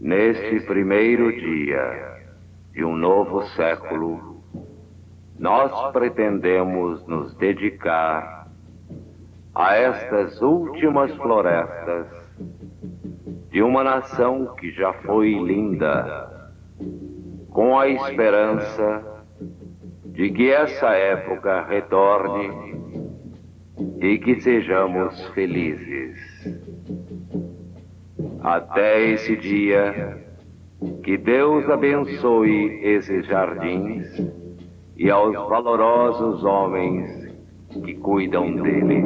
Neste primeiro dia de um novo século, nós pretendemos nos dedicar a estas últimas florestas de uma nação que já foi linda, com a esperança de que essa época retorne e que sejamos felizes. Até esse dia, que Deus abençoe esses jardins e aos valorosos homens que cuidam dele.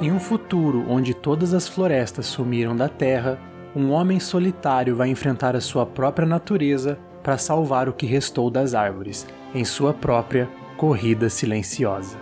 Em um futuro onde todas as florestas sumiram da Terra, um homem solitário vai enfrentar a sua própria natureza para salvar o que restou das árvores, em sua própria corrida silenciosa.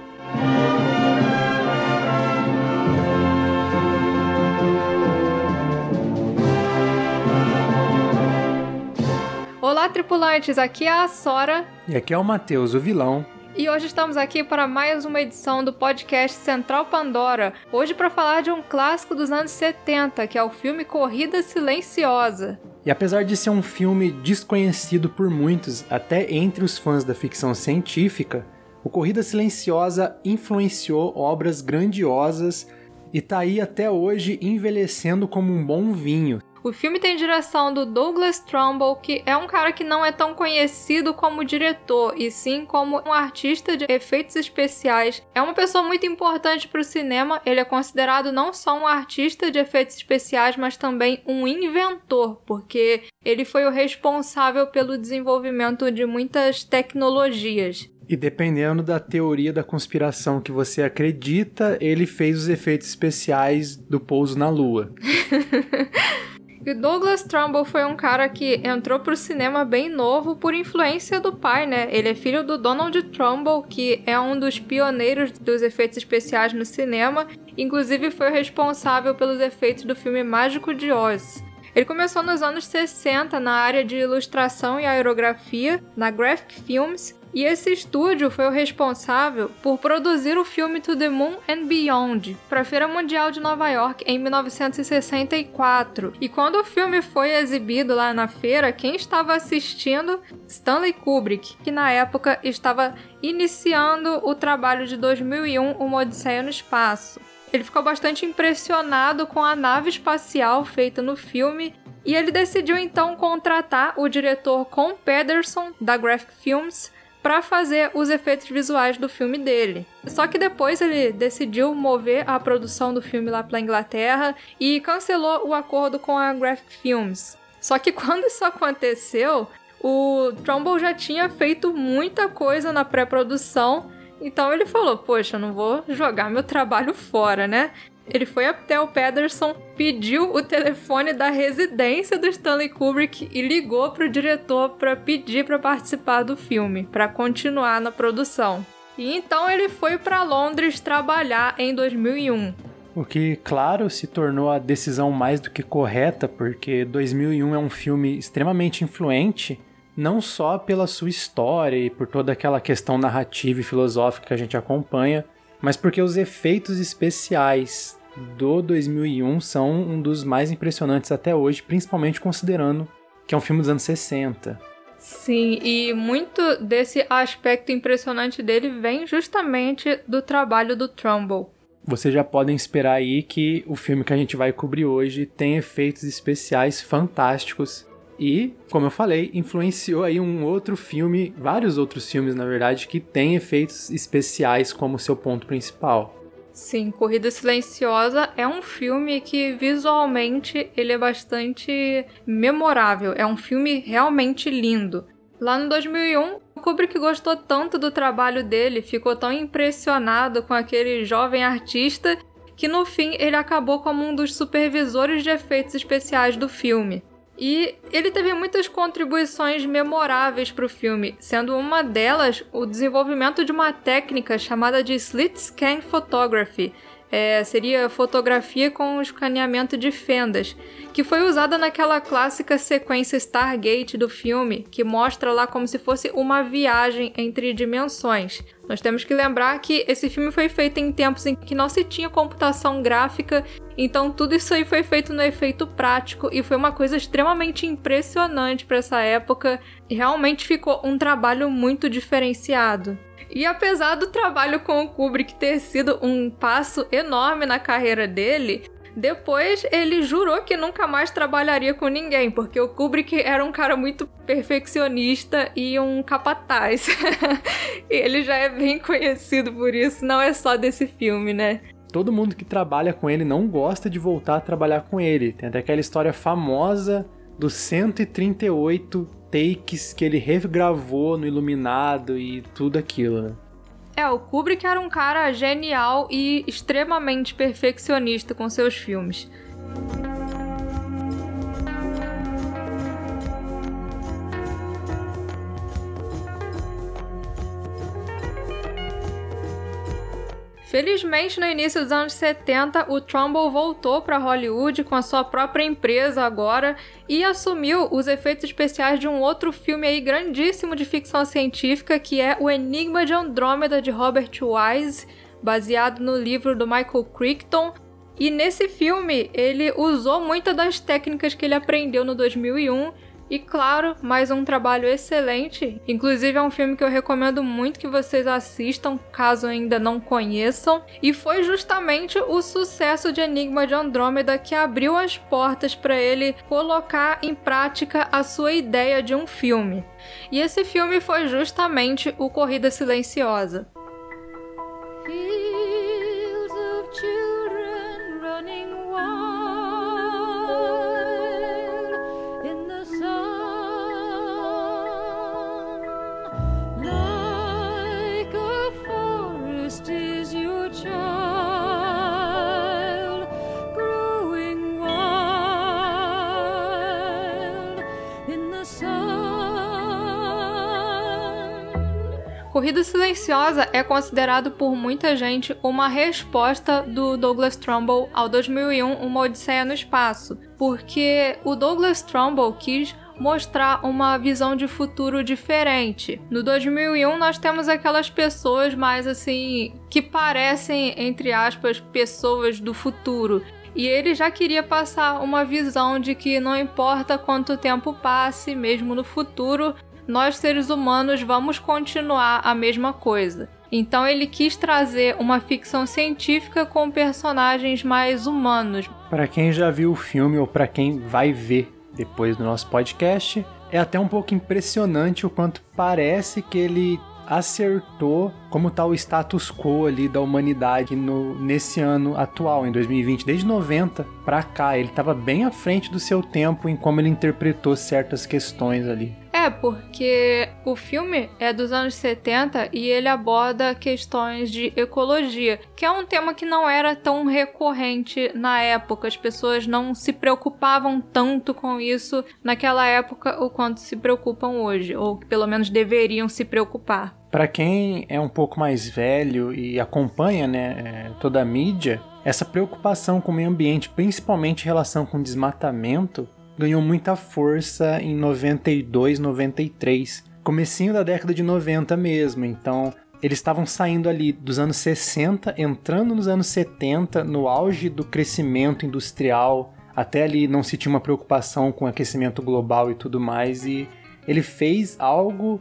Olá, tripulantes! Aqui é a Sora. E aqui é o Matheus, o vilão, e hoje estamos aqui para mais uma edição do podcast Central Pandora. Hoje para falar de um clássico dos anos 70, que é o filme Corrida Silenciosa. E apesar de ser um filme desconhecido por muitos, até entre os fãs da ficção científica, o Corrida Silenciosa influenciou obras grandiosas e tá aí até hoje envelhecendo como um bom vinho, o filme tem direção do Douglas Trumbull, que é um cara que não é tão conhecido como diretor, e sim como um artista de efeitos especiais. É uma pessoa muito importante para o cinema, ele é considerado não só um artista de efeitos especiais, mas também um inventor, porque ele foi o responsável pelo desenvolvimento de muitas tecnologias. E dependendo da teoria da conspiração que você acredita, ele fez os efeitos especiais do pouso na Lua. E Douglas Trumbull foi um cara que entrou pro cinema bem novo por influência do pai, né? Ele é filho do Donald Trumbull, que é um dos pioneiros dos efeitos especiais no cinema, inclusive foi responsável pelos efeitos do filme Mágico de Oz. Ele começou nos anos 60 na área de ilustração e aerografia, na Graphic Films, e esse estúdio foi o responsável por produzir o filme To the Moon and Beyond para a Feira Mundial de Nova York em 1964. E quando o filme foi exibido lá na feira, quem estava assistindo? Stanley Kubrick, que na época estava iniciando o trabalho de 2001, Uma Odisseia no Espaço. Ele ficou bastante impressionado com a nave espacial feita no filme e ele decidiu então contratar o diretor Con Pederson da Graphic Films para fazer os efeitos visuais do filme dele. Só que depois ele decidiu mover a produção do filme lá para Inglaterra e cancelou o acordo com a Graphic Films. Só que quando isso aconteceu, o Trumbull já tinha feito muita coisa na pré-produção, então ele falou: Poxa, não vou jogar meu trabalho fora, né? Ele foi até o Pederson, pediu o telefone da residência do Stanley Kubrick e ligou para o diretor para pedir para participar do filme, para continuar na produção. E então ele foi para Londres trabalhar em 2001. O que, claro, se tornou a decisão mais do que correta, porque 2001 é um filme extremamente influente, não só pela sua história e por toda aquela questão narrativa e filosófica que a gente acompanha, mas porque os efeitos especiais do 2001 são um dos mais impressionantes até hoje, principalmente considerando que é um filme dos anos 60. Sim, e muito desse aspecto impressionante dele vem justamente do trabalho do Trumbull. Vocês já podem esperar aí que o filme que a gente vai cobrir hoje tem efeitos especiais fantásticos e, como eu falei, influenciou aí um outro filme, vários outros filmes, na verdade, que tem efeitos especiais como seu ponto principal. Sim, Corrida Silenciosa é um filme que visualmente ele é bastante memorável. É um filme realmente lindo. Lá no 2001, o Kubrick gostou tanto do trabalho dele, ficou tão impressionado com aquele jovem artista que no fim ele acabou como um dos supervisores de efeitos especiais do filme. E ele teve muitas contribuições memoráveis para o filme, sendo uma delas o desenvolvimento de uma técnica chamada de Slit Scan Photography. É, seria fotografia com escaneamento de fendas, que foi usada naquela clássica sequência Stargate do filme, que mostra lá como se fosse uma viagem entre dimensões. Nós temos que lembrar que esse filme foi feito em tempos em que não se tinha computação gráfica, então tudo isso aí foi feito no efeito prático e foi uma coisa extremamente impressionante para essa época. E realmente ficou um trabalho muito diferenciado. E apesar do trabalho com o Kubrick ter sido um passo enorme na carreira dele, depois ele jurou que nunca mais trabalharia com ninguém, porque o Kubrick era um cara muito perfeccionista e um capataz. e ele já é bem conhecido por isso, não é só desse filme, né? Todo mundo que trabalha com ele não gosta de voltar a trabalhar com ele. Tem até aquela história famosa dos 138 takes que ele regravou no Iluminado e tudo aquilo, né? É, o Kubrick era um cara genial e extremamente perfeccionista com seus filmes. Felizmente, no início dos anos 70, o Trumbull voltou para Hollywood com a sua própria empresa agora e assumiu os efeitos especiais de um outro filme aí grandíssimo de ficção científica, que é O Enigma de Andrômeda de Robert Wise, baseado no livro do Michael Crichton. E nesse filme, ele usou muitas das técnicas que ele aprendeu no 2001 e claro, mais um trabalho excelente. Inclusive é um filme que eu recomendo muito que vocês assistam, caso ainda não conheçam. E foi justamente o sucesso de Enigma de Andrômeda que abriu as portas para ele colocar em prática a sua ideia de um filme. E esse filme foi justamente o Corrida Silenciosa. Corrida Silenciosa é considerado por muita gente uma resposta do Douglas Trumbull ao 2001 Uma Odisseia no Espaço, porque o Douglas Trumbull quis mostrar uma visão de futuro diferente. No 2001 nós temos aquelas pessoas mais assim que parecem entre aspas pessoas do futuro. E ele já queria passar uma visão de que não importa quanto tempo passe, mesmo no futuro, nós seres humanos vamos continuar a mesma coisa. Então ele quis trazer uma ficção científica com personagens mais humanos. Para quem já viu o filme ou para quem vai ver depois do nosso podcast, é até um pouco impressionante o quanto parece que ele acertou como está o status quo ali da humanidade no, nesse ano atual, em 2020. Desde 90 para cá, ele estava bem à frente do seu tempo em como ele interpretou certas questões ali. É, porque o filme é dos anos 70 e ele aborda questões de ecologia, que é um tema que não era tão recorrente na época. As pessoas não se preocupavam tanto com isso naquela época o quanto se preocupam hoje, ou pelo menos deveriam se preocupar. Para quem é um pouco mais velho e acompanha né, é, toda a mídia, essa preocupação com o meio ambiente, principalmente em relação com desmatamento, ganhou muita força em 92, 93, comecinho da década de 90 mesmo. Então, eles estavam saindo ali dos anos 60, entrando nos anos 70, no auge do crescimento industrial. Até ali não se tinha uma preocupação com aquecimento global e tudo mais, e ele fez algo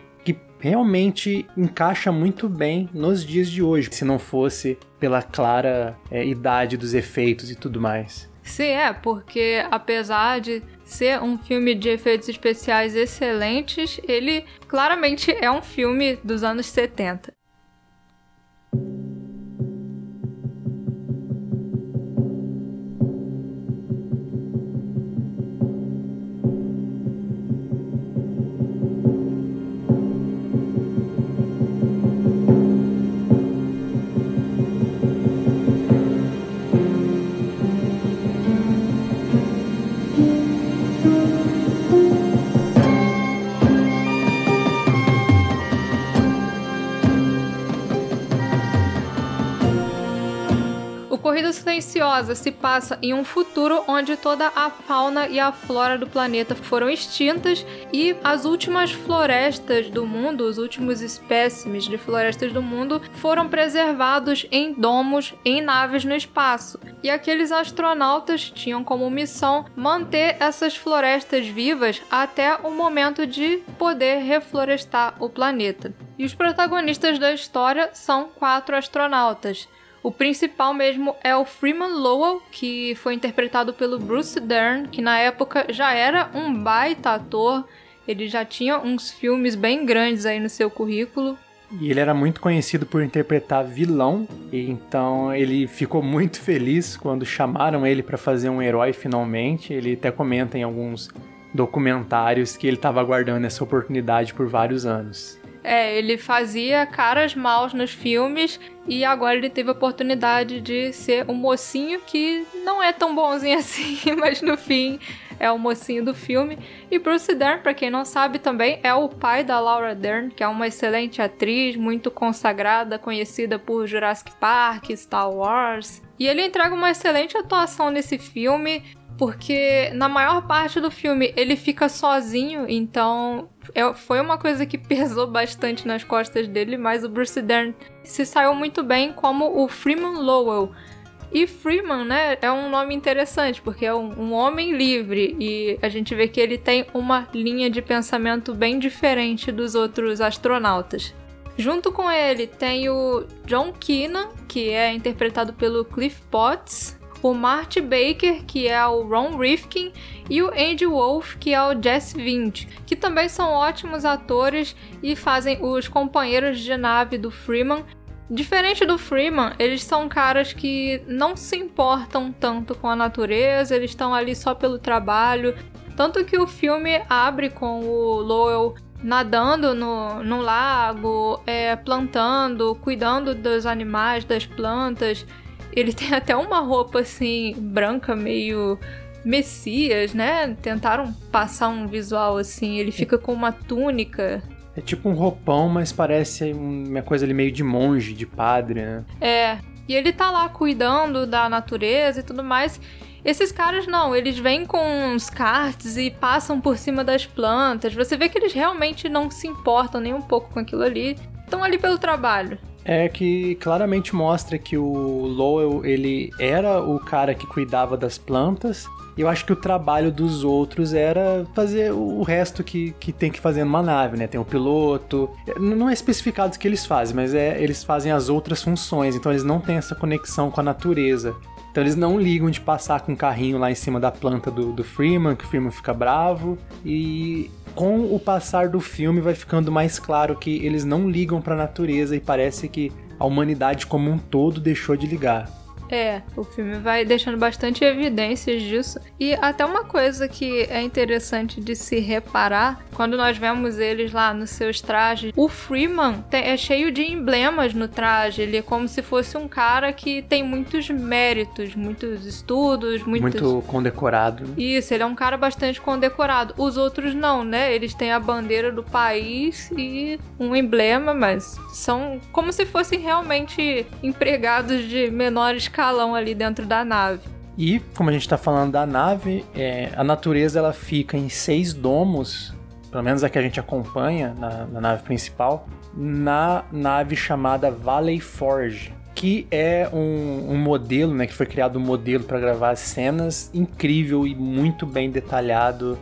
realmente encaixa muito bem nos dias de hoje, se não fosse pela clara é, idade dos efeitos e tudo mais. Sim, é, porque apesar de ser um filme de efeitos especiais excelentes, ele claramente é um filme dos anos 70. Vida Silenciosa se passa em um futuro onde toda a fauna e a flora do planeta foram extintas e as últimas florestas do mundo, os últimos espécimes de florestas do mundo, foram preservados em domos em naves no espaço. E aqueles astronautas tinham como missão manter essas florestas vivas até o momento de poder reflorestar o planeta. E os protagonistas da história são quatro astronautas. O principal mesmo é o Freeman Lowell, que foi interpretado pelo Bruce Dern, que na época já era um baita ator. Ele já tinha uns filmes bem grandes aí no seu currículo. E ele era muito conhecido por interpretar vilão, então ele ficou muito feliz quando chamaram ele para fazer um herói finalmente. Ele até comenta em alguns documentários que ele estava aguardando essa oportunidade por vários anos. É, ele fazia caras maus nos filmes e agora ele teve a oportunidade de ser um mocinho que não é tão bonzinho assim, mas no fim é o mocinho do filme. E Bruce Dern, para quem não sabe também, é o pai da Laura Dern, que é uma excelente atriz, muito consagrada, conhecida por Jurassic Park, Star Wars. E ele entrega uma excelente atuação nesse filme porque na maior parte do filme ele fica sozinho, então é, foi uma coisa que pesou bastante nas costas dele, mas o Bruce Dern se saiu muito bem como o Freeman Lowell. E Freeman, né, é um nome interessante, porque é um, um, homem livre e a gente vê que ele tem uma linha de pensamento bem diferente dos outros astronautas. Junto com ele tem o John Keenan, que é interpretado pelo Cliff Potts, o Marty Baker, que é o Ron Rifkin, e o Andy Wolf, que é o Jesse Vint, que também são ótimos atores e fazem os companheiros de nave do Freeman. Diferente do Freeman, eles são caras que não se importam tanto com a natureza, eles estão ali só pelo trabalho. Tanto que o filme abre com o Lowell nadando no, no lago, é, plantando, cuidando dos animais, das plantas. Ele tem até uma roupa assim, branca, meio Messias, né? Tentaram passar um visual assim. Ele fica com uma túnica. É tipo um roupão, mas parece uma coisa ali meio de monge, de padre, né? É. E ele tá lá cuidando da natureza e tudo mais. Esses caras não, eles vêm com uns karts e passam por cima das plantas. Você vê que eles realmente não se importam nem um pouco com aquilo ali. Estão ali pelo trabalho é que claramente mostra que o Lowell ele era o cara que cuidava das plantas. E eu acho que o trabalho dos outros era fazer o resto que, que tem que fazer numa nave, né? Tem o piloto. Não é especificado o que eles fazem, mas é eles fazem as outras funções. Então eles não têm essa conexão com a natureza. Então eles não ligam de passar com um carrinho lá em cima da planta do, do Freeman, que o Freeman fica bravo. E com o passar do filme vai ficando mais claro que eles não ligam para a natureza e parece que a humanidade como um todo deixou de ligar. É, o filme vai deixando bastante evidências disso. E até uma coisa que é interessante de se reparar, quando nós vemos eles lá nos seus trajes, o Freeman tem, é cheio de emblemas no traje. Ele é como se fosse um cara que tem muitos méritos, muitos estudos, muitos... Muito condecorado. Isso, ele é um cara bastante condecorado. Os outros não, né? Eles têm a bandeira do país e um emblema, mas são como se fossem realmente empregados de menor escala escalão ali dentro da nave. E, como a gente está falando da nave, é, a natureza ela fica em seis domos, pelo menos a que a gente acompanha na, na nave principal, na nave chamada Valley Forge, que é um, um, modelo, né, que foi criado um modelo para gravar cenas incrível e muito bem detalhado.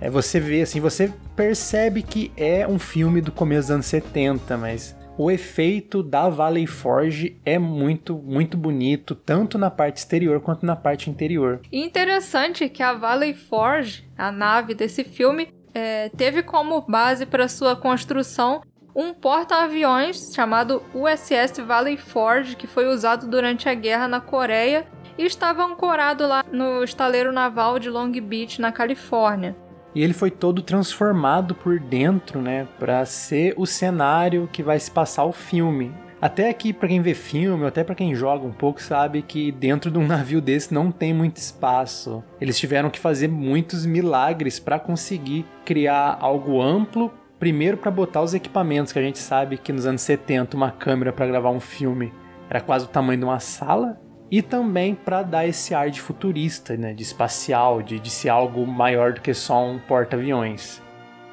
É, você vê assim, você percebe que é um filme do começo dos anos 70, mas o efeito da Valley Forge é muito, muito bonito, tanto na parte exterior quanto na parte interior. interessante que a Valley Forge, a nave desse filme, é, teve como base para sua construção um porta-aviões chamado USS Valley Forge, que foi usado durante a guerra na Coreia e estava ancorado lá no estaleiro naval de Long Beach, na Califórnia. E ele foi todo transformado por dentro, né, para ser o cenário que vai se passar o filme. Até aqui, para quem vê filme, ou até para quem joga um pouco, sabe que dentro de um navio desse não tem muito espaço. Eles tiveram que fazer muitos milagres para conseguir criar algo amplo. Primeiro, para botar os equipamentos, que a gente sabe que nos anos 70 uma câmera para gravar um filme era quase o tamanho de uma sala. E também para dar esse ar de futurista, né, de espacial, de, de ser algo maior do que só um porta-aviões.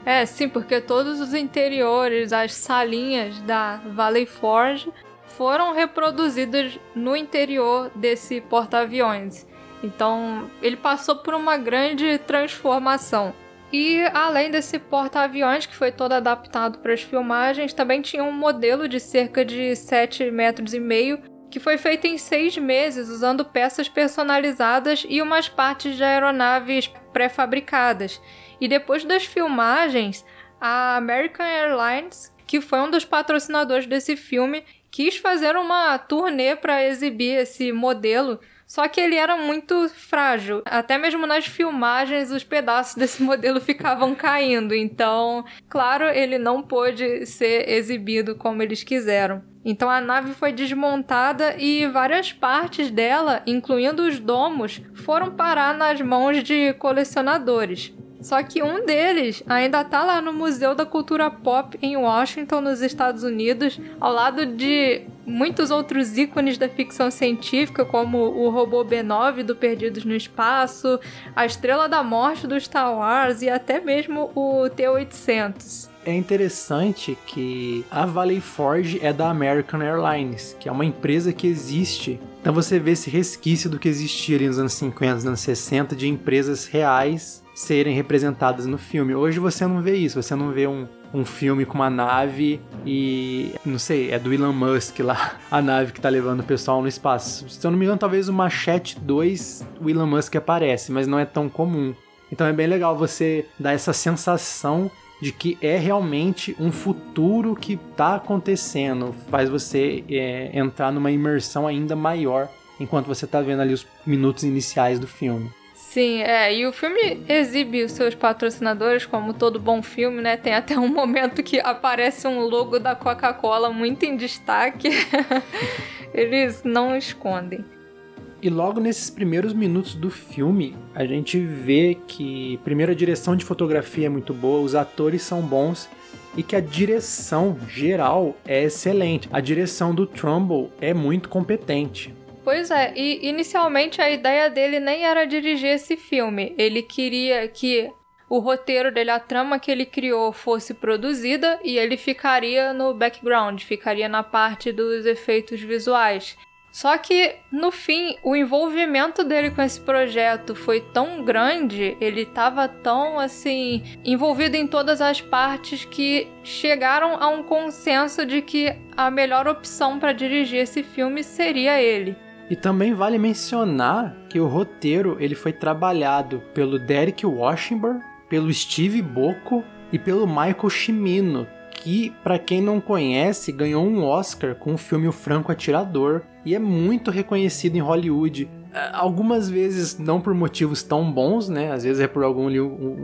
É, sim, porque todos os interiores, as salinhas da Valley Forge foram reproduzidas no interior desse porta-aviões. Então, ele passou por uma grande transformação. E além desse porta-aviões que foi todo adaptado para as filmagens, também tinha um modelo de cerca de 7 metros e meio que foi feito em seis meses usando peças personalizadas e umas partes de aeronaves pré-fabricadas. E depois das filmagens, a American Airlines, que foi um dos patrocinadores desse filme, quis fazer uma turnê para exibir esse modelo só que ele era muito frágil. Até mesmo nas filmagens, os pedaços desse modelo ficavam caindo. Então, claro, ele não pôde ser exibido como eles quiseram. Então a nave foi desmontada e várias partes dela, incluindo os domos, foram parar nas mãos de colecionadores. Só que um deles ainda está lá no Museu da Cultura Pop em Washington, nos Estados Unidos, ao lado de muitos outros ícones da ficção científica, como o robô B9 do Perdidos no Espaço, a Estrela da Morte do Star Wars e até mesmo o T-800. É interessante que a Valley Forge é da American Airlines, que é uma empresa que existe. Então você vê esse resquício do que existia ali nos anos 50, nos anos 60, de empresas reais serem representadas no filme. Hoje você não vê isso, você não vê um, um filme com uma nave e. não sei, é do Elon Musk lá, a nave que tá levando o pessoal no espaço. Se eu não me engano, talvez o Machete 2 o Elon Musk aparece, mas não é tão comum. Então é bem legal você dar essa sensação de que é realmente um futuro que tá acontecendo, faz você é, entrar numa imersão ainda maior enquanto você tá vendo ali os minutos iniciais do filme. Sim, é, e o filme exibe os seus patrocinadores, como todo bom filme, né? Tem até um momento que aparece um logo da Coca-Cola muito em destaque. Eles não escondem. E logo nesses primeiros minutos do filme, a gente vê que, primeiro, a direção de fotografia é muito boa, os atores são bons e que a direção geral é excelente. A direção do Trumbull é muito competente. Pois é, e inicialmente a ideia dele nem era dirigir esse filme. Ele queria que o roteiro dele, a trama que ele criou, fosse produzida e ele ficaria no background, ficaria na parte dos efeitos visuais. Só que, no fim, o envolvimento dele com esse projeto foi tão grande, ele estava tão assim envolvido em todas as partes que chegaram a um consenso de que a melhor opção para dirigir esse filme seria ele. E também vale mencionar que o roteiro ele foi trabalhado pelo Derek Washington, pelo Steve Bocco e pelo Michael Cimino, que, para quem não conhece, ganhou um Oscar com o filme O Franco Atirador e é muito reconhecido em Hollywood. É, algumas vezes não por motivos tão bons, né? Às vezes é por algum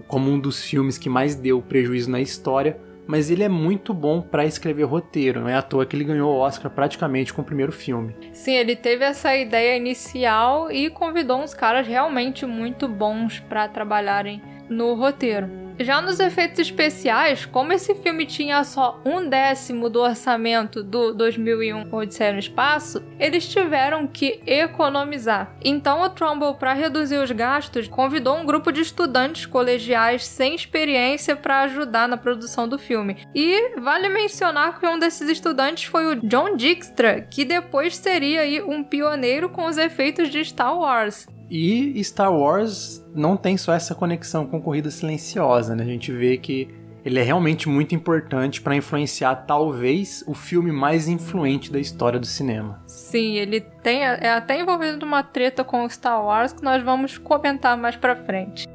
como um dos filmes que mais deu prejuízo na história, mas ele é muito bom para escrever roteiro, não é à toa que ele ganhou o Oscar praticamente com o primeiro filme. Sim, ele teve essa ideia inicial e convidou uns caras realmente muito bons para trabalharem no roteiro. Já nos efeitos especiais, como esse filme tinha só um décimo do orçamento do 2001 Odisseia no Espaço, eles tiveram que economizar. Então o Trumbull, para reduzir os gastos, convidou um grupo de estudantes colegiais sem experiência para ajudar na produção do filme. E vale mencionar que um desses estudantes foi o John Dykstra, que depois seria aí um pioneiro com os efeitos de Star Wars. E Star Wars não tem só essa conexão com Corrida Silenciosa, né? A gente vê que ele é realmente muito importante para influenciar talvez o filme mais influente da história do cinema. Sim, ele tem é até envolvido numa treta com Star Wars que nós vamos comentar mais para frente.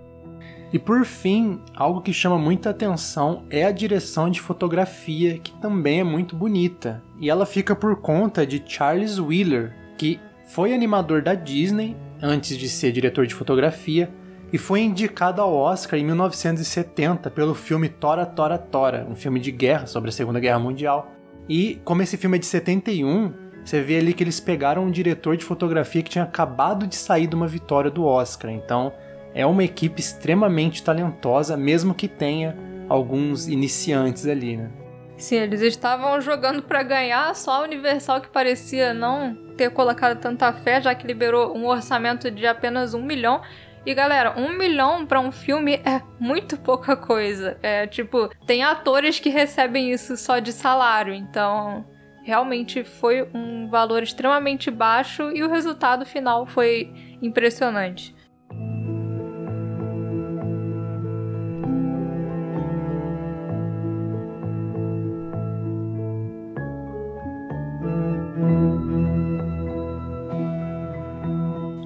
E por fim, algo que chama muita atenção é a direção de fotografia, que também é muito bonita. E ela fica por conta de Charles Wheeler, que foi animador da Disney antes de ser diretor de fotografia, e foi indicado ao Oscar em 1970 pelo filme Tora Tora Tora, um filme de guerra sobre a Segunda Guerra Mundial. E como esse filme é de 71, você vê ali que eles pegaram um diretor de fotografia que tinha acabado de sair de uma vitória do Oscar. Então, é uma equipe extremamente talentosa, mesmo que tenha alguns iniciantes ali, né? Sim, eles estavam jogando para ganhar, só a Universal que parecia não ter colocado tanta fé, já que liberou um orçamento de apenas um milhão. E galera, um milhão para um filme é muito pouca coisa. É tipo, tem atores que recebem isso só de salário, então realmente foi um valor extremamente baixo e o resultado final foi impressionante.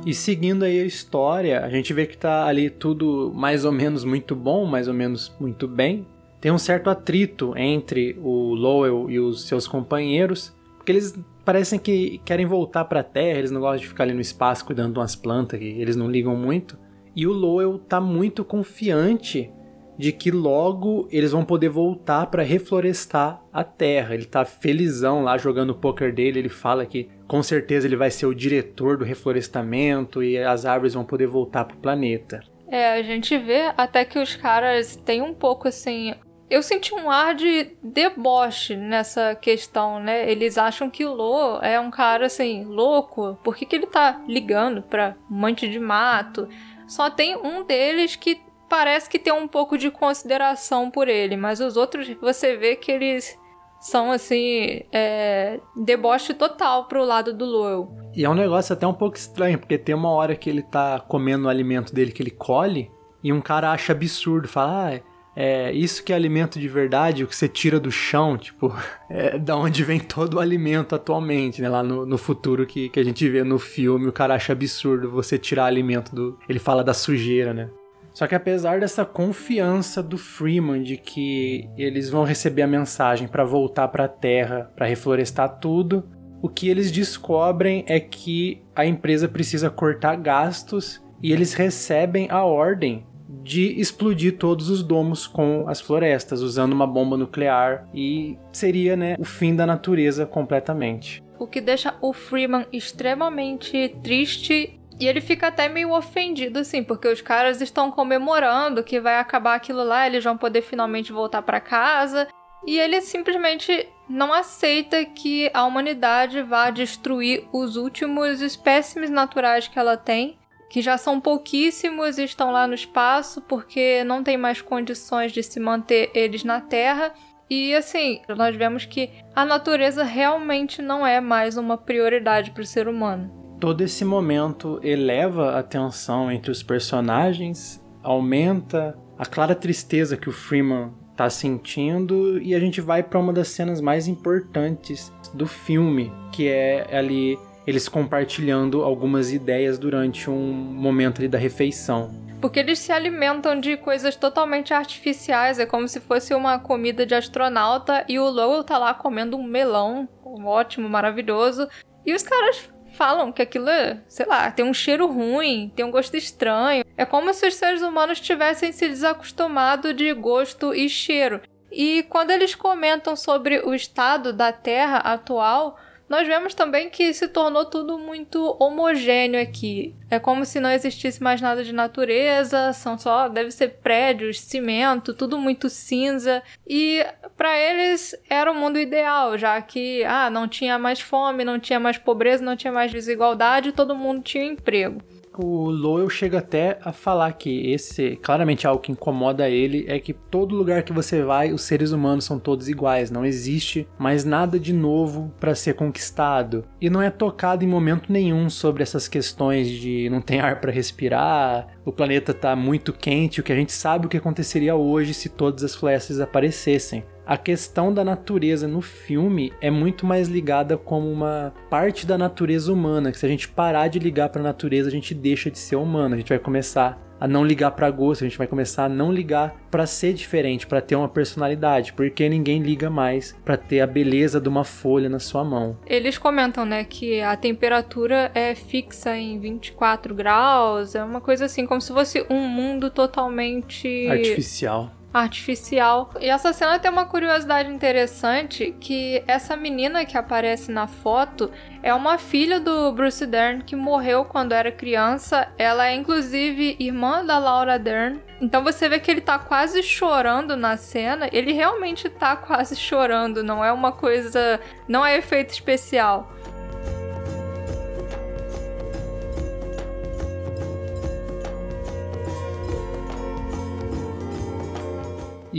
E seguindo aí a história, a gente vê que tá ali tudo mais ou menos muito bom, mais ou menos muito bem. Tem um certo atrito entre o Lowell e os seus companheiros, porque eles parecem que querem voltar para a Terra, eles não gostam de ficar ali no espaço cuidando de umas plantas que eles não ligam muito. E o Lowell tá muito confiante de que logo eles vão poder voltar para reflorestar a Terra. Ele tá felizão lá jogando o poker dele, ele fala que com certeza ele vai ser o diretor do reflorestamento e as árvores vão poder voltar pro planeta. É, a gente vê até que os caras têm um pouco assim. Eu senti um ar de deboche nessa questão, né? Eles acham que o Lo é um cara assim, louco. Por que, que ele tá ligando pra um monte de mato? Só tem um deles que parece que tem um pouco de consideração por ele, mas os outros você vê que eles são assim, é, deboche total pro lado do Lowell. E é um negócio até um pouco estranho, porque tem uma hora que ele tá comendo o alimento dele que ele colhe e um cara acha absurdo, fala, ah, é isso que é alimento de verdade, o que você tira do chão, tipo, é da onde vem todo o alimento atualmente, né? Lá no, no futuro que, que a gente vê no filme, o cara acha absurdo você tirar alimento do. Ele fala da sujeira, né? Só que apesar dessa confiança do Freeman de que eles vão receber a mensagem para voltar para a Terra, para reflorestar tudo, o que eles descobrem é que a empresa precisa cortar gastos e eles recebem a ordem de explodir todos os domos com as florestas, usando uma bomba nuclear e seria, né, o fim da natureza completamente. O que deixa o Freeman extremamente triste e ele fica até meio ofendido, assim, porque os caras estão comemorando que vai acabar aquilo lá, eles vão poder finalmente voltar para casa. E ele simplesmente não aceita que a humanidade vá destruir os últimos espécimes naturais que ela tem, que já são pouquíssimos e estão lá no espaço porque não tem mais condições de se manter eles na Terra. E assim, nós vemos que a natureza realmente não é mais uma prioridade para o ser humano todo esse momento eleva a tensão entre os personagens, aumenta a clara tristeza que o Freeman tá sentindo e a gente vai para uma das cenas mais importantes do filme, que é ali eles compartilhando algumas ideias durante um momento ali da refeição. Porque eles se alimentam de coisas totalmente artificiais, é como se fosse uma comida de astronauta e o Lowell tá lá comendo um melão, ótimo, maravilhoso, e os caras falam que aquilo, é, sei lá, tem um cheiro ruim, tem um gosto estranho. É como se os seres humanos tivessem se desacostumado de gosto e cheiro. E quando eles comentam sobre o estado da Terra atual, nós vemos também que se tornou tudo muito homogêneo aqui. É como se não existisse mais nada de natureza, são só, deve ser prédios, cimento, tudo muito cinza. E para eles era o mundo ideal, já que ah, não tinha mais fome, não tinha mais pobreza, não tinha mais desigualdade, todo mundo tinha emprego o Lowell chega até a falar que esse, claramente algo que incomoda ele é que todo lugar que você vai, os seres humanos são todos iguais, não existe mais nada de novo para ser conquistado. E não é tocado em momento nenhum sobre essas questões de não tem ar para respirar, o planeta tá muito quente, o que a gente sabe o que aconteceria hoje se todas as florestas aparecessem a questão da natureza no filme é muito mais ligada como uma parte da natureza humana, que se a gente parar de ligar para a natureza, a gente deixa de ser humano, a gente vai começar a não ligar para gosto, a gente vai começar a não ligar para ser diferente, para ter uma personalidade, porque ninguém liga mais para ter a beleza de uma folha na sua mão. Eles comentam, né, que a temperatura é fixa em 24 graus, é uma coisa assim como se fosse um mundo totalmente artificial artificial. E essa cena tem uma curiosidade interessante que essa menina que aparece na foto é uma filha do Bruce Dern que morreu quando era criança. Ela é inclusive irmã da Laura Dern. Então você vê que ele tá quase chorando na cena. Ele realmente tá quase chorando, não é uma coisa, não é efeito especial.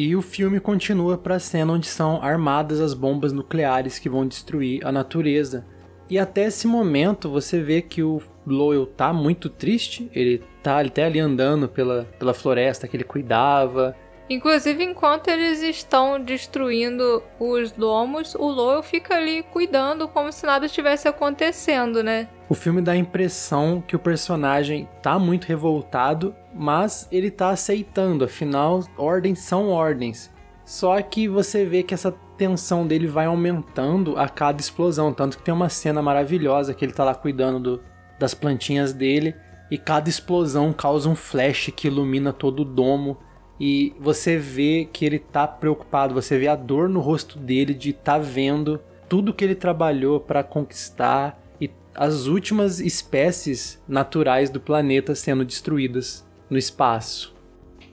E o filme continua para a cena onde são armadas as bombas nucleares que vão destruir a natureza. E até esse momento você vê que o Lowell tá muito triste, ele tá até ali andando pela, pela floresta que ele cuidava. Inclusive, enquanto eles estão destruindo os domos, o Lowell fica ali cuidando como se nada estivesse acontecendo, né? O filme dá a impressão que o personagem tá muito revoltado, mas ele tá aceitando, afinal, ordens são ordens. Só que você vê que essa tensão dele vai aumentando a cada explosão, tanto que tem uma cena maravilhosa que ele tá lá cuidando do, das plantinhas dele e cada explosão causa um flash que ilumina todo o domo e você vê que ele tá preocupado, você vê a dor no rosto dele de estar tá vendo tudo que ele trabalhou para conquistar as últimas espécies naturais do planeta sendo destruídas no espaço.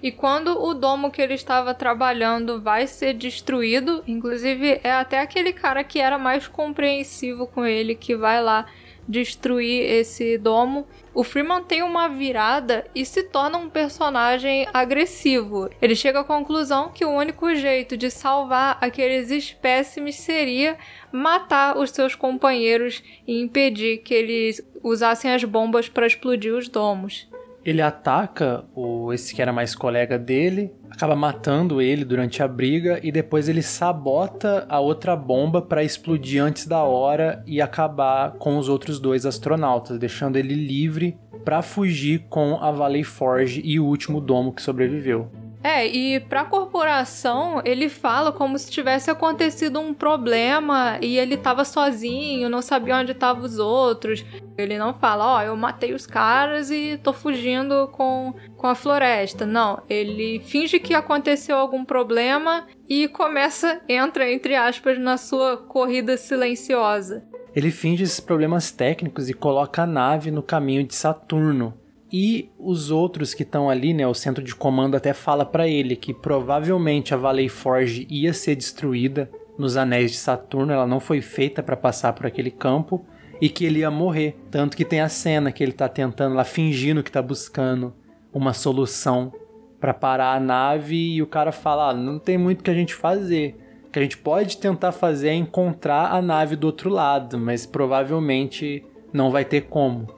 E quando o domo que ele estava trabalhando vai ser destruído, inclusive é até aquele cara que era mais compreensivo com ele que vai lá destruir esse domo, o Freeman tem uma virada e se torna um personagem agressivo. Ele chega à conclusão que o único jeito de salvar aqueles espécimes seria matar os seus companheiros e impedir que eles usassem as bombas para explodir os domos. Ele ataca o esse que era mais colega dele, acaba matando ele durante a briga e depois ele sabota a outra bomba para explodir antes da hora e acabar com os outros dois astronautas, deixando ele livre para fugir com a Valley Forge e o último domo que sobreviveu. É, e pra corporação, ele fala como se tivesse acontecido um problema e ele tava sozinho, não sabia onde estavam os outros. Ele não fala, ó, oh, eu matei os caras e tô fugindo com, com a floresta. Não, ele finge que aconteceu algum problema e começa, entra entre aspas, na sua corrida silenciosa. Ele finge esses problemas técnicos e coloca a nave no caminho de Saturno e os outros que estão ali, né, o centro de comando até fala para ele que provavelmente a Valley Forge ia ser destruída nos Anéis de Saturno, ela não foi feita para passar por aquele campo e que ele ia morrer. Tanto que tem a cena que ele tá tentando lá fingindo que tá buscando uma solução para parar a nave e o cara fala: ah, "Não tem muito que a gente fazer. O que a gente pode tentar fazer é encontrar a nave do outro lado, mas provavelmente não vai ter como."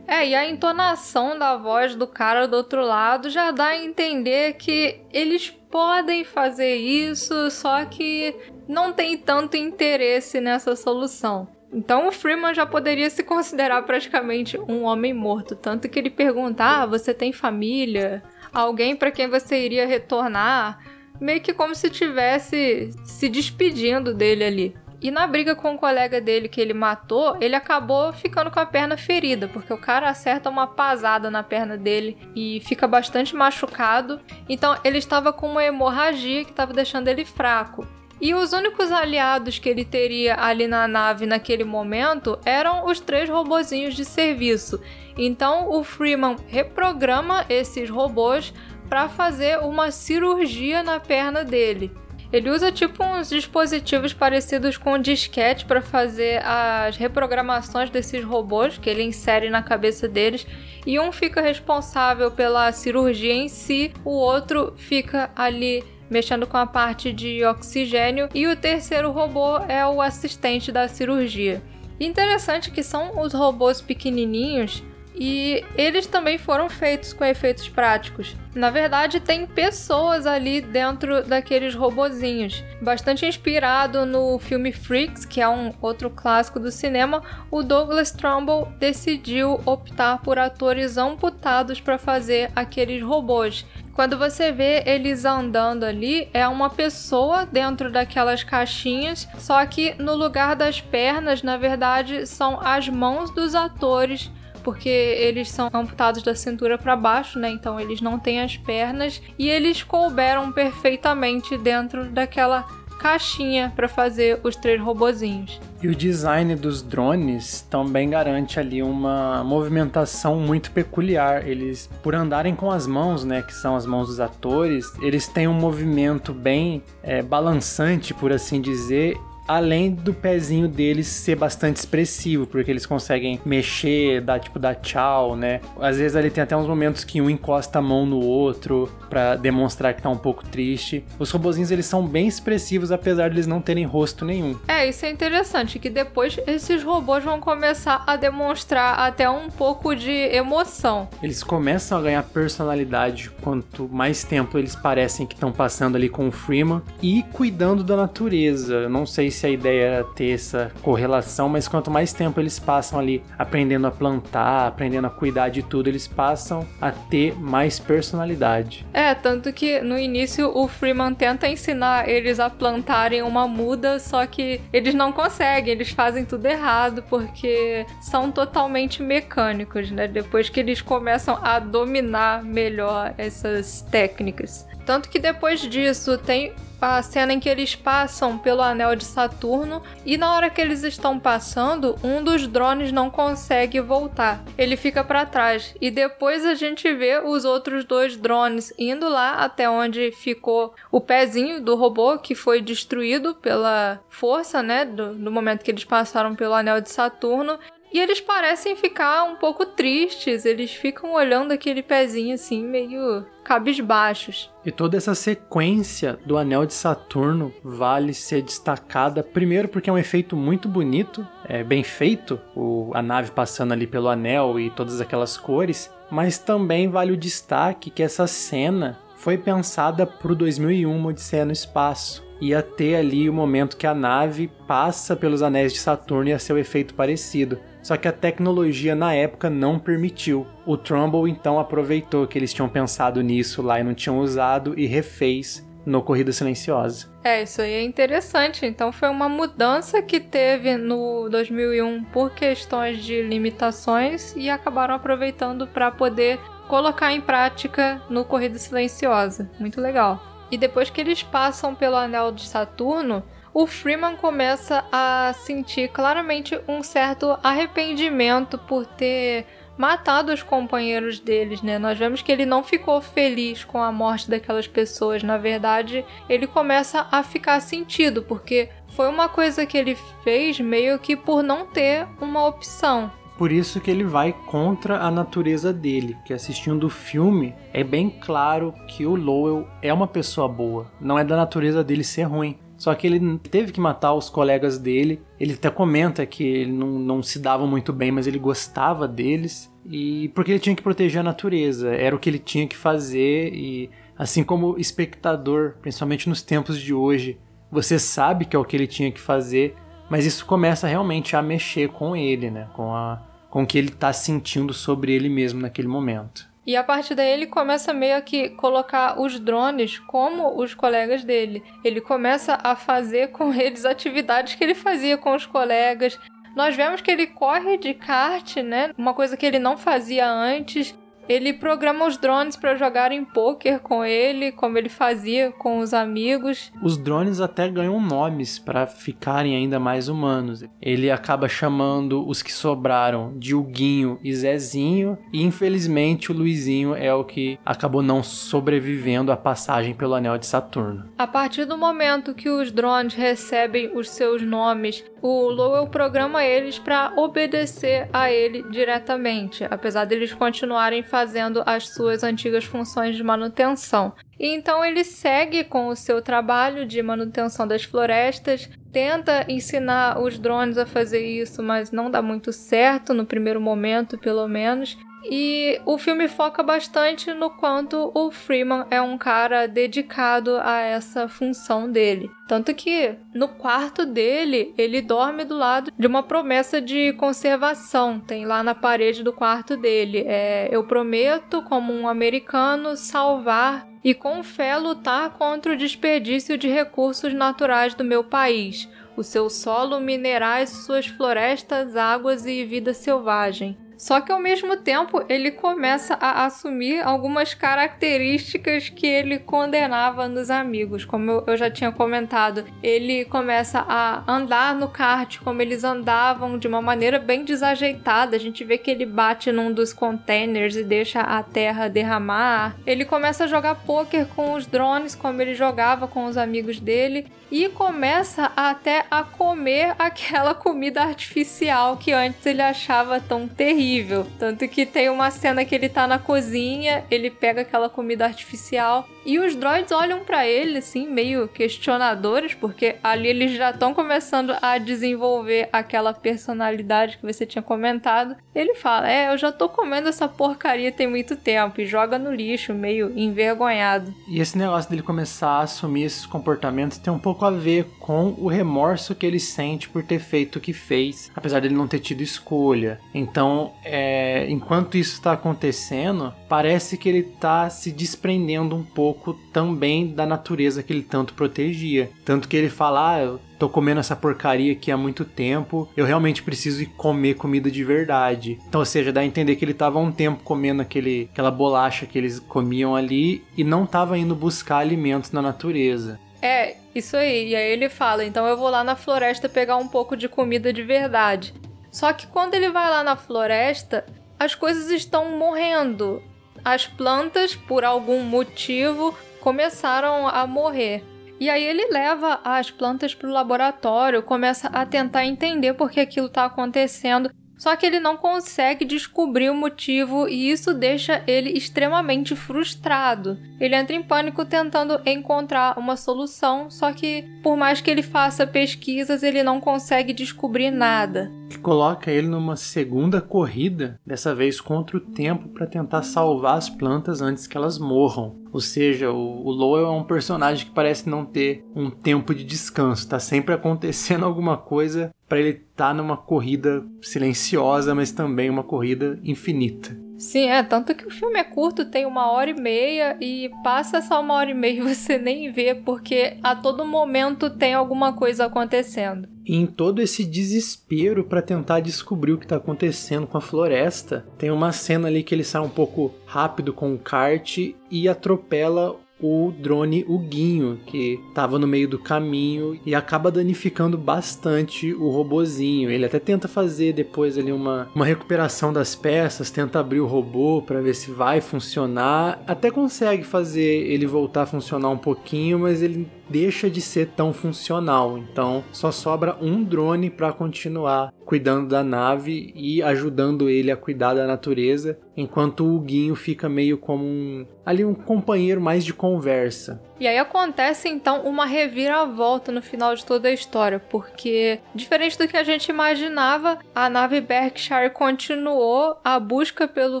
É, e a entonação da voz do cara do outro lado já dá a entender que eles podem fazer isso, só que não tem tanto interesse nessa solução. Então o Freeman já poderia se considerar praticamente um homem morto, tanto que ele pergunta: "Ah, você tem família? Alguém para quem você iria retornar?" Meio que como se tivesse se despedindo dele ali. E na briga com o colega dele que ele matou, ele acabou ficando com a perna ferida, porque o cara acerta uma pasada na perna dele e fica bastante machucado. Então ele estava com uma hemorragia que estava deixando ele fraco. E os únicos aliados que ele teria ali na nave naquele momento eram os três robozinhos de serviço. Então o Freeman reprograma esses robôs para fazer uma cirurgia na perna dele. Ele usa tipo uns dispositivos parecidos com disquete para fazer as reprogramações desses robôs que ele insere na cabeça deles, e um fica responsável pela cirurgia em si, o outro fica ali mexendo com a parte de oxigênio e o terceiro robô é o assistente da cirurgia. Interessante que são os robôs pequenininhos e eles também foram feitos com efeitos práticos. Na verdade, tem pessoas ali dentro daqueles robozinhos. Bastante inspirado no filme Freaks, que é um outro clássico do cinema, o Douglas Trumbull decidiu optar por atores amputados para fazer aqueles robôs. Quando você vê eles andando ali, é uma pessoa dentro daquelas caixinhas, só que no lugar das pernas, na verdade, são as mãos dos atores porque eles são amputados da cintura para baixo, né? Então eles não têm as pernas e eles couberam perfeitamente dentro daquela caixinha para fazer os três robozinhos. E o design dos drones também garante ali uma movimentação muito peculiar. Eles, por andarem com as mãos, né, que são as mãos dos atores, eles têm um movimento bem é, balançante, por assim dizer, além do pezinho deles ser bastante expressivo, porque eles conseguem mexer, dar tipo dar tchau, né? Às vezes ali tem até uns momentos que um encosta a mão no outro para demonstrar que tá um pouco triste. Os robozinhos eles são bem expressivos apesar de eles não terem rosto nenhum. É, isso é interessante que depois esses robôs vão começar a demonstrar até um pouco de emoção. Eles começam a ganhar personalidade quanto mais tempo eles parecem que estão passando ali com o Freeman e cuidando da natureza. Eu não sei se a ideia era ter essa correlação, mas quanto mais tempo eles passam ali aprendendo a plantar, aprendendo a cuidar de tudo, eles passam a ter mais personalidade. É, tanto que no início o Freeman tenta ensinar eles a plantarem uma muda, só que eles não conseguem, eles fazem tudo errado porque são totalmente mecânicos, né? Depois que eles começam a dominar melhor essas técnicas. Tanto que depois disso tem a cena em que eles passam pelo anel de Saturno e na hora que eles estão passando, um dos drones não consegue voltar. Ele fica para trás e depois a gente vê os outros dois drones indo lá até onde ficou o pezinho do robô que foi destruído pela força, né, do, do momento que eles passaram pelo anel de Saturno e eles parecem ficar um pouco tristes, eles ficam olhando aquele pezinho assim, meio cabisbaixos. E toda essa sequência do Anel de Saturno vale ser destacada, primeiro porque é um efeito muito bonito, é bem feito, o, a nave passando ali pelo anel e todas aquelas cores, mas também vale o destaque que essa cena foi pensada para o 2001 Odisseia no Espaço. Ia ter ali o momento que a nave passa pelos anéis de Saturno e ia ser efeito parecido. Só que a tecnologia na época não permitiu. O Trumbull então aproveitou que eles tinham pensado nisso lá e não tinham usado e refez no Corrida Silenciosa. É, isso aí é interessante. Então foi uma mudança que teve no 2001 por questões de limitações e acabaram aproveitando para poder colocar em prática no Corrida Silenciosa. Muito legal. E depois que eles passam pelo anel de Saturno, o Freeman começa a sentir claramente um certo arrependimento por ter matado os companheiros deles, né? Nós vemos que ele não ficou feliz com a morte daquelas pessoas. Na verdade, ele começa a ficar sentido, porque foi uma coisa que ele fez meio que por não ter uma opção. Por isso que ele vai contra a natureza dele, que assistindo o filme é bem claro que o Lowell é uma pessoa boa, não é da natureza dele ser ruim. Só que ele teve que matar os colegas dele. Ele até comenta que ele não, não se dava muito bem, mas ele gostava deles. E porque ele tinha que proteger a natureza, era o que ele tinha que fazer. E assim como espectador, principalmente nos tempos de hoje, você sabe que é o que ele tinha que fazer, mas isso começa realmente a mexer com ele, né? Com, a, com o que ele está sentindo sobre ele mesmo naquele momento. E a partir daí ele começa meio que colocar os drones como os colegas dele. Ele começa a fazer com eles atividades que ele fazia com os colegas. Nós vemos que ele corre de kart, né? Uma coisa que ele não fazia antes. Ele programa os drones para jogarem poker com ele, como ele fazia com os amigos. Os drones até ganham nomes para ficarem ainda mais humanos. Ele acaba chamando os que sobraram de Huguinho e Zezinho, e infelizmente o Luizinho é o que acabou não sobrevivendo à passagem pelo Anel de Saturno. A partir do momento que os drones recebem os seus nomes, o Lowell programa eles para obedecer a ele diretamente, apesar deles continuarem fazendo as suas antigas funções de manutenção. E então ele segue com o seu trabalho de manutenção das florestas, tenta ensinar os drones a fazer isso, mas não dá muito certo no primeiro momento, pelo menos. E o filme foca bastante no quanto o Freeman é um cara dedicado a essa função dele. Tanto que no quarto dele, ele dorme do lado de uma promessa de conservação. Tem lá na parede do quarto dele. É, eu prometo, como um americano, salvar e com fé lutar contra o desperdício de recursos naturais do meu país o seu solo, minerais, suas florestas, águas e vida selvagem. Só que ao mesmo tempo ele começa a assumir algumas características que ele condenava nos amigos. Como eu, já tinha comentado, ele começa a andar no kart como eles andavam, de uma maneira bem desajeitada. A gente vê que ele bate num dos containers e deixa a terra derramar. Ele começa a jogar poker com os drones, como ele jogava com os amigos dele e começa até a comer aquela comida artificial que antes ele achava tão terrível. Tanto que tem uma cena que ele tá na cozinha, ele pega aquela comida artificial e os droids olham para ele, assim, meio questionadores, porque ali eles já estão começando a desenvolver aquela personalidade que você tinha comentado. Ele fala: É, eu já tô comendo essa porcaria tem muito tempo, e joga no lixo, meio envergonhado. E esse negócio dele começar a assumir esses comportamentos tem um pouco a ver com o remorso que ele sente por ter feito o que fez, apesar dele não ter tido escolha. Então, é, enquanto isso está acontecendo, parece que ele tá se desprendendo um pouco pouco também da natureza que ele tanto protegia. Tanto que ele fala, ah, eu tô comendo essa porcaria aqui há muito tempo, eu realmente preciso ir comer comida de verdade. Então, ou seja, dá a entender que ele tava um tempo comendo aquele, aquela bolacha que eles comiam ali e não tava indo buscar alimentos na natureza. É, isso aí. E aí ele fala: então eu vou lá na floresta pegar um pouco de comida de verdade. Só que quando ele vai lá na floresta, as coisas estão morrendo as plantas, por algum motivo, começaram a morrer. E aí ele leva as plantas para o laboratório, começa a tentar entender por que aquilo está acontecendo. Só que ele não consegue descobrir o motivo e isso deixa ele extremamente frustrado. Ele entra em pânico tentando encontrar uma solução, só que por mais que ele faça pesquisas, ele não consegue descobrir nada. Que coloca ele numa segunda corrida, dessa vez contra o tempo para tentar salvar as plantas antes que elas morram. Ou seja, o, o Lowell é um personagem que parece não ter um tempo de descanso, tá sempre acontecendo alguma coisa para ele estar tá numa corrida silenciosa, mas também uma corrida infinita. Sim, é, tanto que o filme é curto, tem uma hora e meia, e passa essa uma hora e meia e você nem vê, porque a todo momento tem alguma coisa acontecendo. E em todo esse desespero para tentar descobrir o que está acontecendo com a floresta, tem uma cena ali que ele sai um pouco rápido com o kart e atropela o drone o Guinho, que estava no meio do caminho e acaba danificando bastante o robozinho. Ele até tenta fazer depois ali uma, uma recuperação das peças, tenta abrir o robô para ver se vai funcionar. Até consegue fazer ele voltar a funcionar um pouquinho, mas ele deixa de ser tão funcional. Então só sobra um drone para continuar cuidando da nave e ajudando ele a cuidar da natureza, enquanto o Guinho fica meio como um ali um companheiro mais de conversa. E aí acontece então uma reviravolta no final de toda a história, porque diferente do que a gente imaginava, a nave Berkshire continuou a busca pelo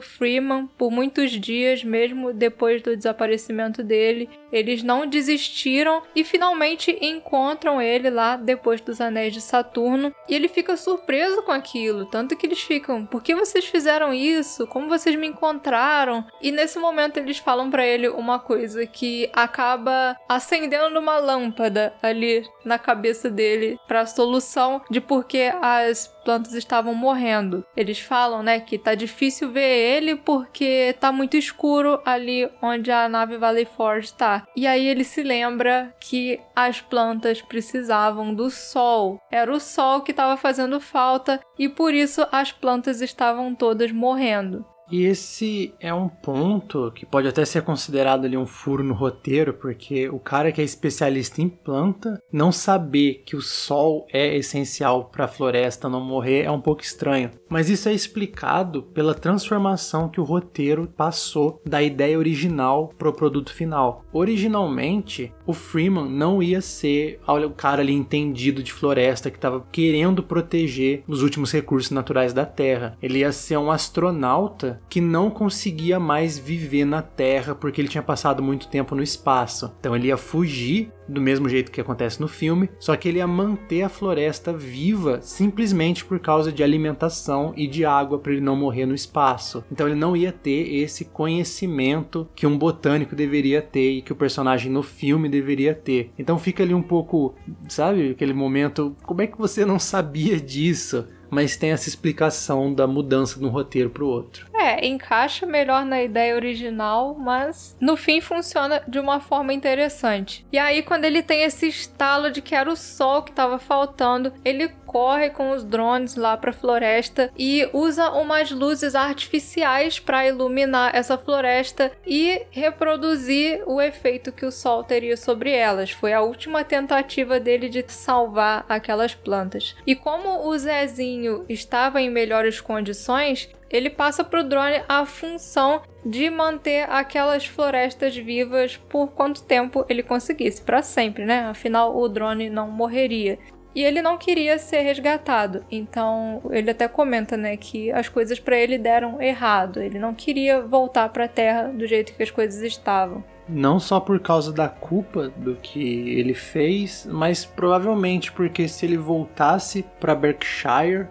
Freeman por muitos dias, mesmo depois do desaparecimento dele. Eles não desistiram e finalmente encontram ele lá depois dos Anéis de Saturno, e ele fica surpreso com aquilo, tanto que eles ficam: "Por que vocês fizeram isso? Como vocês me encontraram?" E nesse momento eles falam para ele uma coisa que acaba acaba acendendo uma lâmpada ali na cabeça dele para a solução de por que as plantas estavam morrendo. Eles falam, né, que tá difícil ver ele porque tá muito escuro ali onde a nave Valley Forge está. E aí ele se lembra que as plantas precisavam do sol. Era o sol que estava fazendo falta e por isso as plantas estavam todas morrendo. E esse é um ponto que pode até ser considerado ali um furo no roteiro, porque o cara que é especialista em planta não saber que o sol é essencial para a floresta não morrer é um pouco estranho. Mas isso é explicado pela transformação que o roteiro passou da ideia original para o produto final. Originalmente, o Freeman não ia ser o cara ali entendido de floresta que estava querendo proteger os últimos recursos naturais da Terra. Ele ia ser um astronauta que não conseguia mais viver na Terra porque ele tinha passado muito tempo no espaço. Então ele ia fugir do mesmo jeito que acontece no filme, só que ele ia manter a floresta viva simplesmente por causa de alimentação e de água para ele não morrer no espaço. Então ele não ia ter esse conhecimento que um botânico deveria ter e que o personagem no filme deveria ter. Então fica ali um pouco, sabe, aquele momento, como é que você não sabia disso? mas tem essa explicação da mudança de um roteiro pro outro. É, encaixa melhor na ideia original, mas no fim funciona de uma forma interessante. E aí, quando ele tem esse estalo de que era o sol que estava faltando, ele corre com os drones lá para a floresta e usa umas luzes artificiais para iluminar essa floresta e reproduzir o efeito que o sol teria sobre elas. Foi a última tentativa dele de salvar aquelas plantas. E como o Zezinho estava em melhores condições, ele passa para o drone a função de manter aquelas florestas vivas por quanto tempo ele conseguisse, para sempre, né? Afinal, o drone não morreria. E ele não queria ser resgatado. Então, ele até comenta, né, que as coisas para ele deram errado. Ele não queria voltar para a Terra do jeito que as coisas estavam. Não só por causa da culpa do que ele fez, mas provavelmente porque se ele voltasse para Berkshire,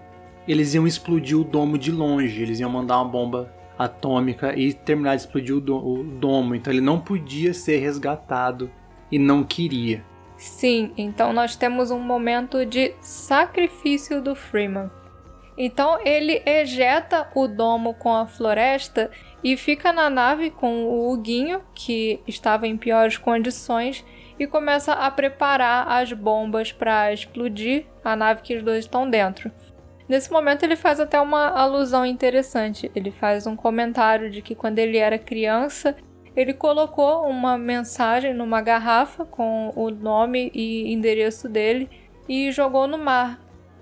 eles iam explodir o domo de longe, eles iam mandar uma bomba atômica e terminar de explodir o, do o domo. Então ele não podia ser resgatado e não queria. Sim, então nós temos um momento de sacrifício do Freeman. Então ele ejeta o domo com a floresta e fica na nave com o Huguinho, que estava em piores condições, e começa a preparar as bombas para explodir a nave que os dois estão dentro. Nesse momento ele faz até uma alusão interessante. Ele faz um comentário de que quando ele era criança ele colocou uma mensagem numa garrafa com o nome e endereço dele e jogou no mar.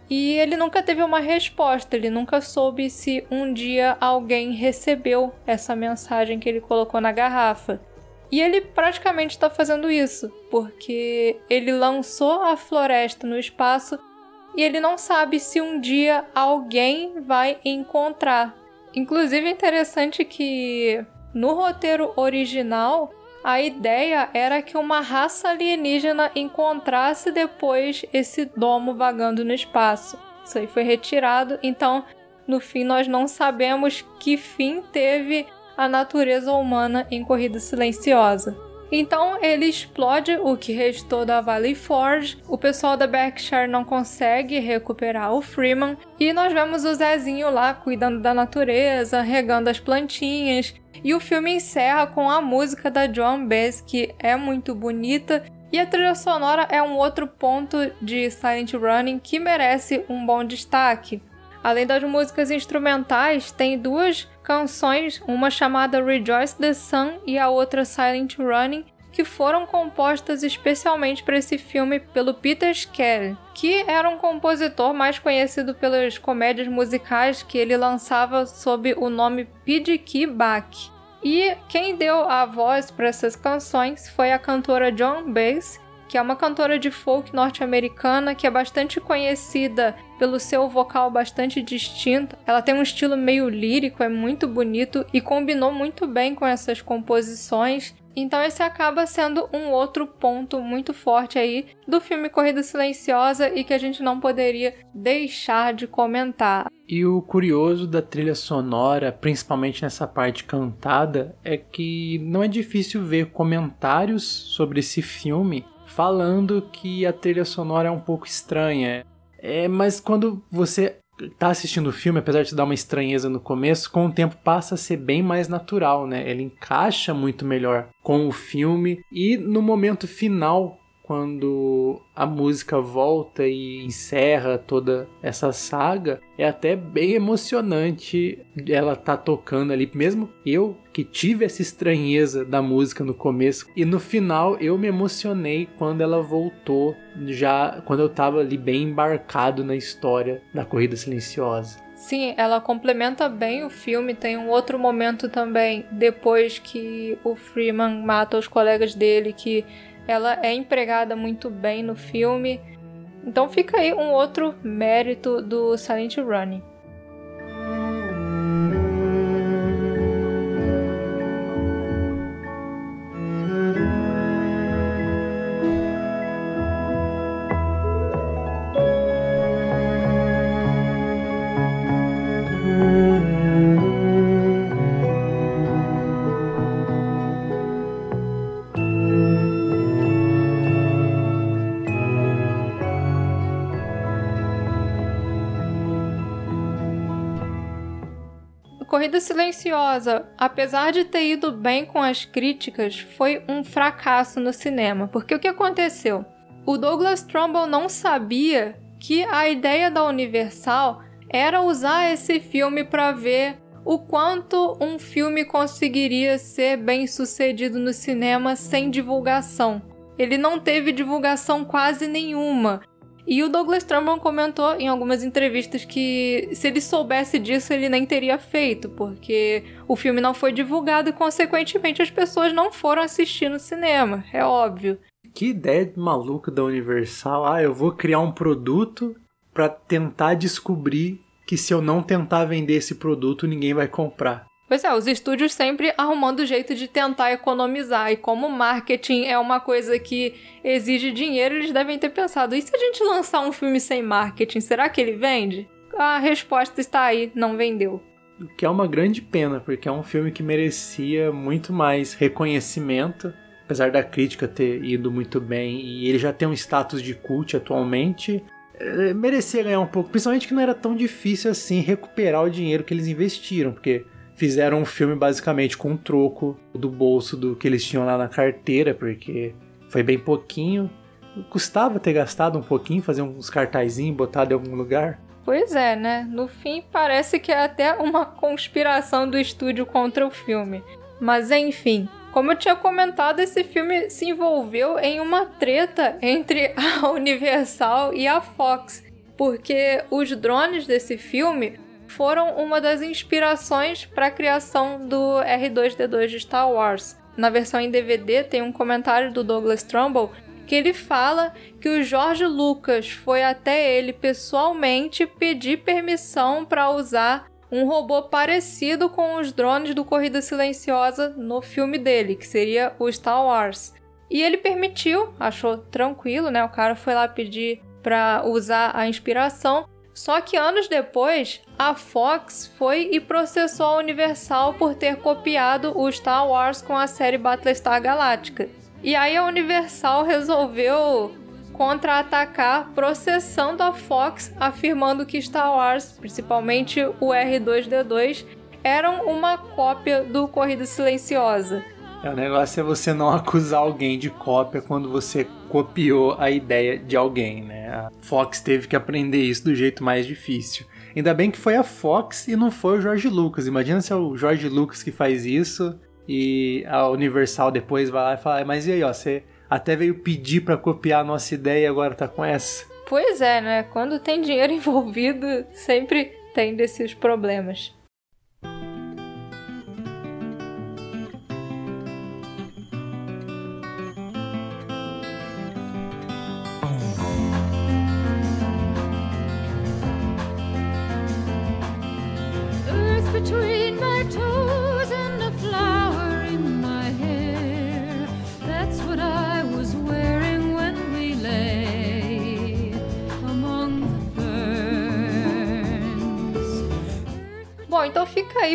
E ele nunca teve uma resposta, ele nunca soube se um dia alguém recebeu essa mensagem que ele colocou na garrafa. E ele praticamente está fazendo isso, porque ele lançou a floresta no espaço e ele não sabe se um dia alguém vai encontrar. Inclusive é interessante que no roteiro original, a ideia era que uma raça alienígena encontrasse depois esse domo vagando no espaço. Isso aí foi retirado, então no fim nós não sabemos que fim teve a natureza humana em Corrida Silenciosa. Então ele explode o que restou da Valley Forge. O pessoal da Berkshire não consegue recuperar o Freeman. E nós vemos o Zezinho lá cuidando da natureza, regando as plantinhas. E o filme encerra com a música da Joan Baez, que é muito bonita. E a trilha sonora é um outro ponto de Silent Running que merece um bom destaque. Além das músicas instrumentais, tem duas canções, uma chamada Rejoice the Sun e a outra Silent Running, que foram compostas especialmente para esse filme pelo Peter Skelly, que era um compositor mais conhecido pelas comédias musicais que ele lançava sob o nome P.D.K. Bach. E quem deu a voz para essas canções foi a cantora John Bass, que é uma cantora de folk norte-americana que é bastante conhecida pelo seu vocal bastante distinto. Ela tem um estilo meio lírico, é muito bonito e combinou muito bem com essas composições. Então esse acaba sendo um outro ponto muito forte aí do filme Corrida Silenciosa e que a gente não poderia deixar de comentar. E o curioso da trilha sonora, principalmente nessa parte cantada, é que não é difícil ver comentários sobre esse filme falando que a trilha sonora é um pouco estranha. É, mas quando você tá assistindo o filme, apesar de dar uma estranheza no começo, com o tempo passa a ser bem mais natural, né? Ele encaixa muito melhor com o filme e no momento final quando a música volta e encerra toda essa saga, é até bem emocionante ela tá tocando ali, mesmo eu que tive essa estranheza da música no começo e no final eu me emocionei quando ela voltou, já quando eu tava ali bem embarcado na história da Corrida Silenciosa. Sim, ela complementa bem o filme. Tem um outro momento também, depois que o Freeman mata os colegas dele, que ela é empregada muito bem no filme. Então fica aí um outro mérito do Silent Running. Corrida Silenciosa, apesar de ter ido bem com as críticas, foi um fracasso no cinema. Porque o que aconteceu? O Douglas Trumbull não sabia que a ideia da Universal era usar esse filme para ver o quanto um filme conseguiria ser bem sucedido no cinema sem divulgação. Ele não teve divulgação quase nenhuma. E o Douglas Trumbull comentou em algumas entrevistas que se ele soubesse disso, ele nem teria feito, porque o filme não foi divulgado e, consequentemente, as pessoas não foram assistir no cinema. É óbvio. Que ideia maluca da Universal. Ah, eu vou criar um produto para tentar descobrir que se eu não tentar vender esse produto, ninguém vai comprar. Pois é, os estúdios sempre arrumando jeito de tentar economizar. E como marketing é uma coisa que exige dinheiro, eles devem ter pensado: e se a gente lançar um filme sem marketing, será que ele vende? A resposta está aí, não vendeu. O que é uma grande pena, porque é um filme que merecia muito mais reconhecimento, apesar da crítica ter ido muito bem e ele já tem um status de cult atualmente. É, merecia ganhar um pouco, principalmente que não era tão difícil assim recuperar o dinheiro que eles investiram, porque fizeram um filme basicamente com um troco do bolso do que eles tinham lá na carteira, porque foi bem pouquinho. Custava ter gastado um pouquinho, fazer uns cartazinhos, botar em algum lugar. Pois é, né? No fim, parece que é até uma conspiração do estúdio contra o filme. Mas enfim, como eu tinha comentado, esse filme se envolveu em uma treta entre a Universal e a Fox, porque os drones desse filme foram uma das inspirações para a criação do R2D2 de Star Wars. Na versão em DVD tem um comentário do Douglas Trumbull que ele fala que o George Lucas foi até ele pessoalmente pedir permissão para usar um robô parecido com os drones do Corrida Silenciosa no filme dele, que seria o Star Wars. E ele permitiu, achou tranquilo, né? O cara foi lá pedir para usar a inspiração só que anos depois, a Fox foi e processou a Universal por ter copiado o Star Wars com a série Battlestar Galactica. E aí a Universal resolveu contra-atacar processando a Fox, afirmando que Star Wars, principalmente o R2D2, eram uma cópia do Corrida Silenciosa. É, o negócio é você não acusar alguém de cópia quando você copiou a ideia de alguém, né? A Fox teve que aprender isso do jeito mais difícil. Ainda bem que foi a Fox e não foi o George Lucas. Imagina se é o George Lucas que faz isso e a Universal depois vai lá e fala: Mas e aí, ó, você até veio pedir para copiar a nossa ideia e agora tá com essa? Pois é, né? Quando tem dinheiro envolvido, sempre tem desses problemas.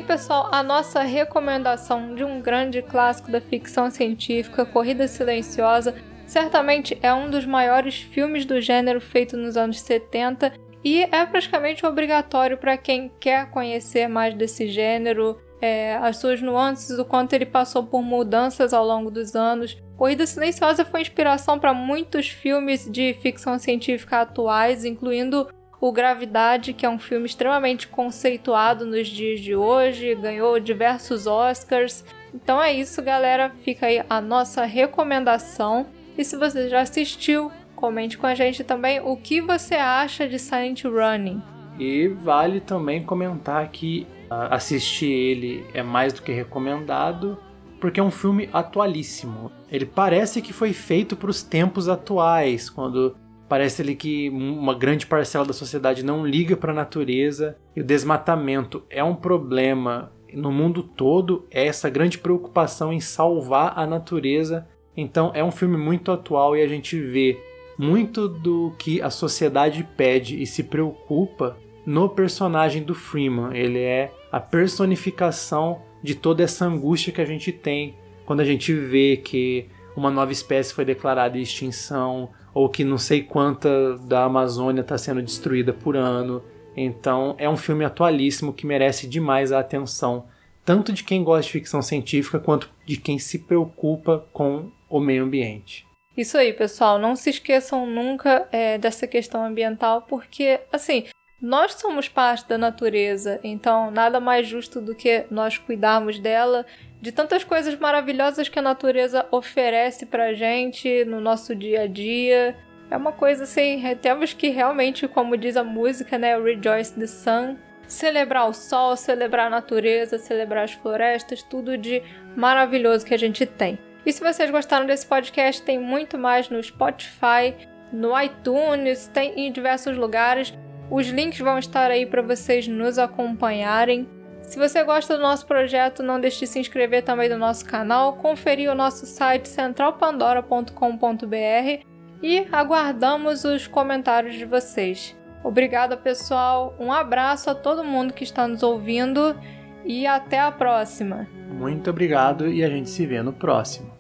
Pessoal, a nossa recomendação de um grande clássico da ficção científica, Corrida Silenciosa. Certamente é um dos maiores filmes do gênero feito nos anos 70 e é praticamente obrigatório para quem quer conhecer mais desse gênero, é, as suas nuances, o quanto ele passou por mudanças ao longo dos anos. Corrida Silenciosa foi inspiração para muitos filmes de ficção científica atuais, incluindo o Gravidade, que é um filme extremamente conceituado nos dias de hoje, ganhou diversos Oscars. Então é isso, galera. Fica aí a nossa recomendação. E se você já assistiu, comente com a gente também o que você acha de Silent Running. E vale também comentar que uh, assistir ele é mais do que recomendado, porque é um filme atualíssimo. Ele parece que foi feito para os tempos atuais, quando Parece ali que uma grande parcela da sociedade não liga para a natureza e o desmatamento é um problema no mundo todo. É essa grande preocupação em salvar a natureza. Então é um filme muito atual e a gente vê muito do que a sociedade pede e se preocupa no personagem do Freeman. Ele é a personificação de toda essa angústia que a gente tem quando a gente vê que uma nova espécie foi declarada em extinção, ou que não sei quanta da Amazônia está sendo destruída por ano. Então é um filme atualíssimo que merece demais a atenção, tanto de quem gosta de ficção científica quanto de quem se preocupa com o meio ambiente. Isso aí, pessoal. Não se esqueçam nunca é, dessa questão ambiental, porque, assim, nós somos parte da natureza, então nada mais justo do que nós cuidarmos dela, de tantas coisas maravilhosas que a natureza oferece pra gente no nosso dia a dia. É uma coisa assim, temos que realmente, como diz a música, né, Rejoice the Sun, celebrar o sol, celebrar a natureza, celebrar as florestas, tudo de maravilhoso que a gente tem. E se vocês gostaram desse podcast, tem muito mais no Spotify, no iTunes, tem em diversos lugares. Os links vão estar aí para vocês nos acompanharem. Se você gosta do nosso projeto, não deixe de se inscrever também no nosso canal, conferir o nosso site centralpandora.com.br e aguardamos os comentários de vocês. Obrigada, pessoal. Um abraço a todo mundo que está nos ouvindo e até a próxima. Muito obrigado e a gente se vê no próximo.